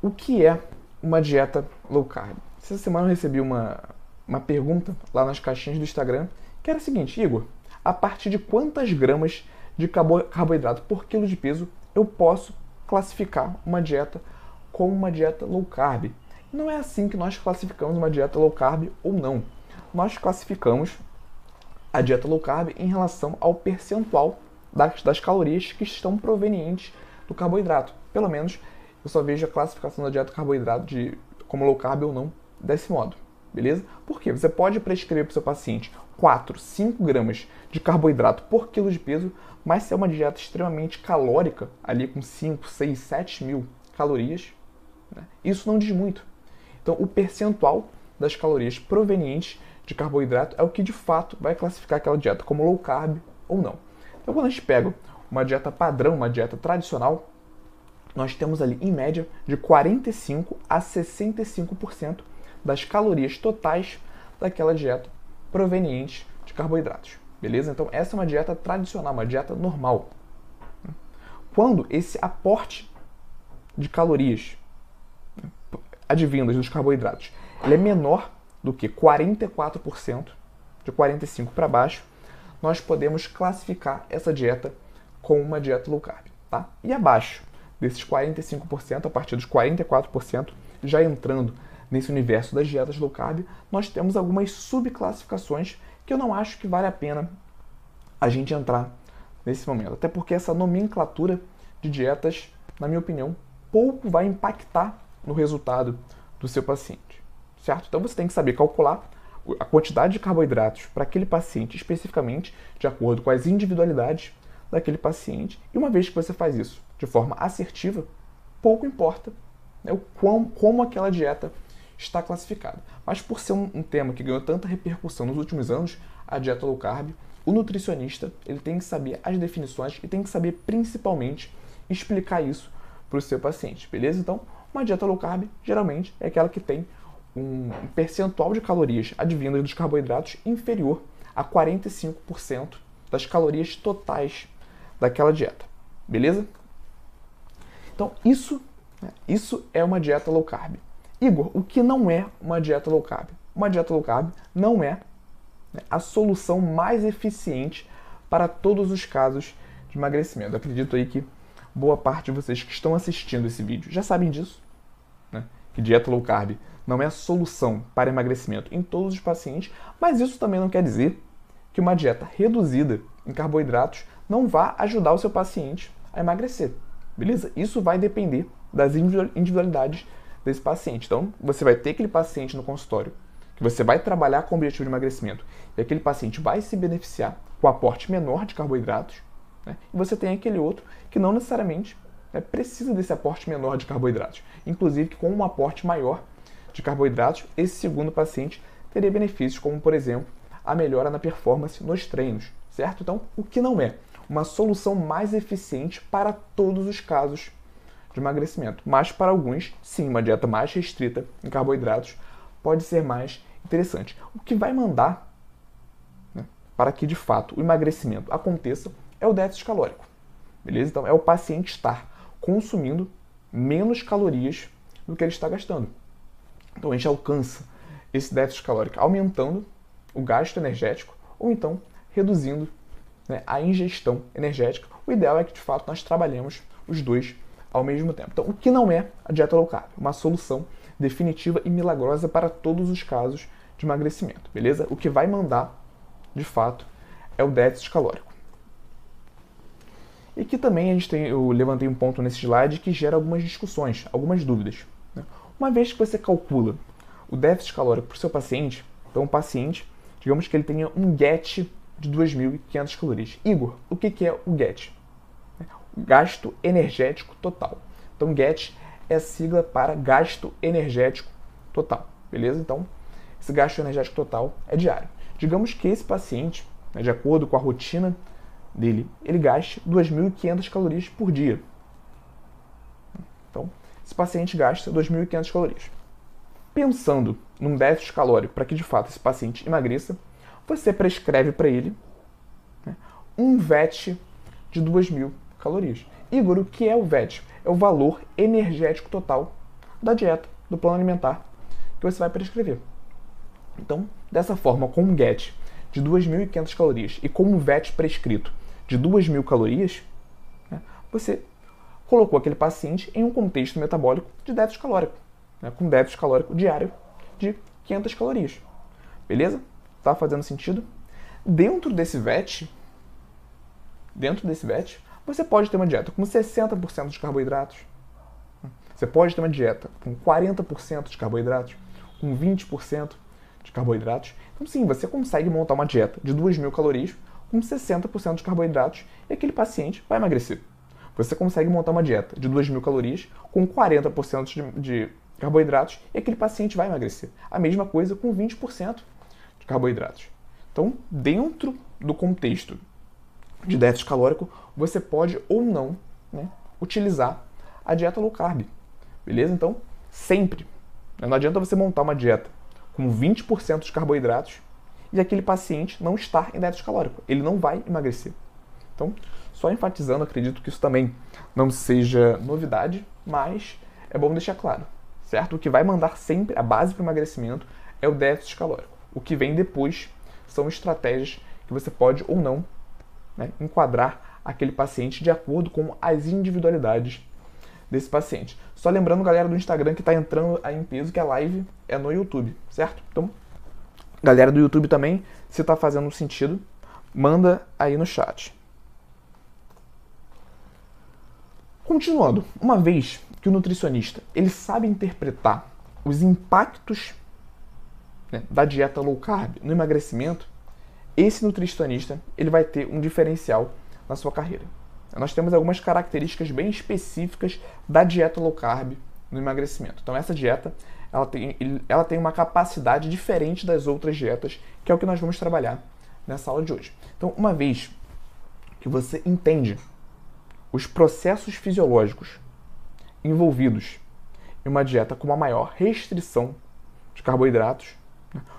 O que é uma dieta low carb? Essa semana eu recebi uma, uma pergunta lá nas caixinhas do Instagram que era a seguinte: Igor, a partir de quantas gramas de carboidrato por quilo de peso eu posso classificar uma dieta como uma dieta low carb? Não é assim que nós classificamos uma dieta low carb ou não. Nós classificamos a dieta low carb em relação ao percentual das, das calorias que estão provenientes do carboidrato. Pelo menos eu só vejo a classificação da dieta carboidrato de como low carb ou não desse modo, beleza? Porque você pode prescrever para o seu paciente 4, 5 gramas de carboidrato por quilo de peso, mas se é uma dieta extremamente calórica, ali com 5, 6, 7 mil calorias, né? isso não diz muito. Então, o percentual das calorias provenientes de carboidrato é o que de fato vai classificar aquela dieta como low carb ou não. Então, quando a gente pega uma dieta padrão, uma dieta tradicional, nós temos ali, em média, de 45% a 65% das calorias totais daquela dieta proveniente de carboidratos. Beleza? Então, essa é uma dieta tradicional, uma dieta normal. Quando esse aporte de calorias advindas dos carboidratos ele é menor do que 44%, de 45% para baixo, nós podemos classificar essa dieta como uma dieta low carb. Tá? E abaixo desses 45%, a partir dos 44%, já entrando nesse universo das dietas low carb, nós temos algumas subclassificações que eu não acho que vale a pena a gente entrar nesse momento. Até porque essa nomenclatura de dietas, na minha opinião, pouco vai impactar no resultado do seu paciente, certo? Então você tem que saber calcular a quantidade de carboidratos para aquele paciente especificamente, de acordo com as individualidades daquele paciente. E uma vez que você faz isso de forma assertiva, pouco importa né, o quão, como aquela dieta está classificada. Mas por ser um, um, tema que ganhou tanta repercussão nos últimos anos, a dieta low carb, o nutricionista ele tem que saber as definições e tem que saber principalmente explicar isso para o seu paciente, beleza? Então, uma dieta low carb geralmente é aquela que tem um percentual de calorias advindas dos carboidratos inferior a 45% das calorias totais daquela dieta. Beleza? Então, isso, né, isso é uma dieta low carb. Igor, o que não é uma dieta low carb? Uma dieta low carb não é né, a solução mais eficiente para todos os casos de emagrecimento. Eu acredito aí que boa parte de vocês que estão assistindo esse vídeo já sabem disso, né? que dieta low carb não é a solução para emagrecimento em todos os pacientes, mas isso também não quer dizer que uma dieta reduzida em carboidratos não vá ajudar o seu paciente a emagrecer. Beleza? Isso vai depender das individualidades desse paciente. Então, você vai ter aquele paciente no consultório que você vai trabalhar com o objetivo de emagrecimento e aquele paciente vai se beneficiar com o aporte menor de carboidratos, né? e você tem aquele outro que não necessariamente né, precisa desse aporte menor de carboidratos. Inclusive, com um aporte maior de carboidratos, esse segundo paciente teria benefícios, como, por exemplo, a melhora na performance nos treinos, certo? Então, o que não é uma solução mais eficiente para todos os casos de emagrecimento, mas para alguns, sim, uma dieta mais restrita em carboidratos pode ser mais interessante. O que vai mandar né, para que de fato o emagrecimento aconteça é o déficit calórico, beleza? Então, é o paciente estar consumindo menos calorias do que ele está gastando. Então, a gente alcança esse déficit calórico aumentando o gasto energético ou então reduzindo né, a ingestão energética. O ideal é que de fato nós trabalhemos os dois ao mesmo tempo. Então, o que não é a dieta low carb? Uma solução definitiva e milagrosa para todos os casos de emagrecimento, beleza? O que vai mandar, de fato, é o déficit calórico. E que também a gente tem, eu levantei um ponto nesse slide que gera algumas discussões, algumas dúvidas. Uma vez que você calcula o déficit calórico para o seu paciente, então o paciente digamos que ele tenha um GET de 2.500 calorias. Igor, o que é o GET? Gasto energético total. Então, GET é a sigla para gasto energético total, beleza? Então, esse gasto energético total é diário. Digamos que esse paciente, né, de acordo com a rotina dele, ele gaste 2.500 calorias por dia. Esse paciente gasta 2.500 calorias pensando num déficit calórico para que de fato esse paciente emagreça, você prescreve para ele né, um VET de 2.000 calorias. Igor, o que é o VET? É o valor energético total da dieta, do plano alimentar que você vai prescrever. Então, dessa forma, com um GET de 2.500 calorias e com um VET prescrito de 2.000 calorias, né, você colocou aquele paciente em um contexto metabólico de déficit calórico, né, com déficit calórico diário de 500 calorias. Beleza? Tá fazendo sentido? Dentro desse VET, dentro desse VET, você pode ter uma dieta com 60% de carboidratos. Você pode ter uma dieta com 40% de carboidratos, com 20% de carboidratos. Então, sim, você consegue montar uma dieta de 2.000 calorias com 60% de carboidratos e aquele paciente vai emagrecer. Você consegue montar uma dieta de 2.000 calorias com 40% de, de carboidratos e aquele paciente vai emagrecer. A mesma coisa com 20% de carboidratos. Então, dentro do contexto de déficit calórico, você pode ou não né, utilizar a dieta low carb. Beleza? Então, sempre. Não adianta você montar uma dieta com 20% de carboidratos e aquele paciente não estar em déficit calórico. Ele não vai emagrecer. Então, só enfatizando, acredito que isso também não seja novidade, mas é bom deixar claro, certo? O que vai mandar sempre a base para o emagrecimento é o déficit calórico. O que vem depois são estratégias que você pode ou não né, enquadrar aquele paciente de acordo com as individualidades desse paciente. Só lembrando, galera do Instagram, que está entrando aí em peso, que a live é no YouTube, certo? Então, galera do YouTube também, se está fazendo sentido, manda aí no chat. Continuando, uma vez que o nutricionista ele sabe interpretar os impactos né, da dieta low carb no emagrecimento, esse nutricionista ele vai ter um diferencial na sua carreira. Nós temos algumas características bem específicas da dieta low carb no emagrecimento. Então essa dieta ela tem, ela tem uma capacidade diferente das outras dietas, que é o que nós vamos trabalhar nessa aula de hoje. Então, uma vez que você entende os processos fisiológicos envolvidos em uma dieta com uma maior restrição de carboidratos,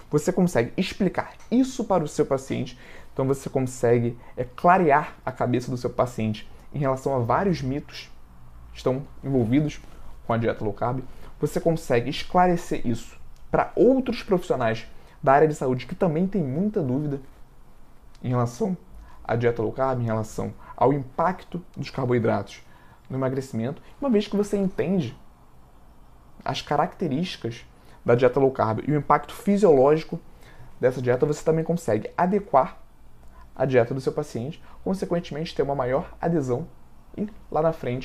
você consegue explicar isso para o seu paciente, então você consegue é, clarear a cabeça do seu paciente em relação a vários mitos que estão envolvidos com a dieta low carb. Você consegue esclarecer isso para outros profissionais da área de saúde que também têm muita dúvida em relação à dieta low carb, em relação ao impacto dos carboidratos no emagrecimento, uma vez que você entende as características da dieta low carb e o impacto fisiológico dessa dieta, você também consegue adequar a dieta do seu paciente, consequentemente ter uma maior adesão e lá na frente.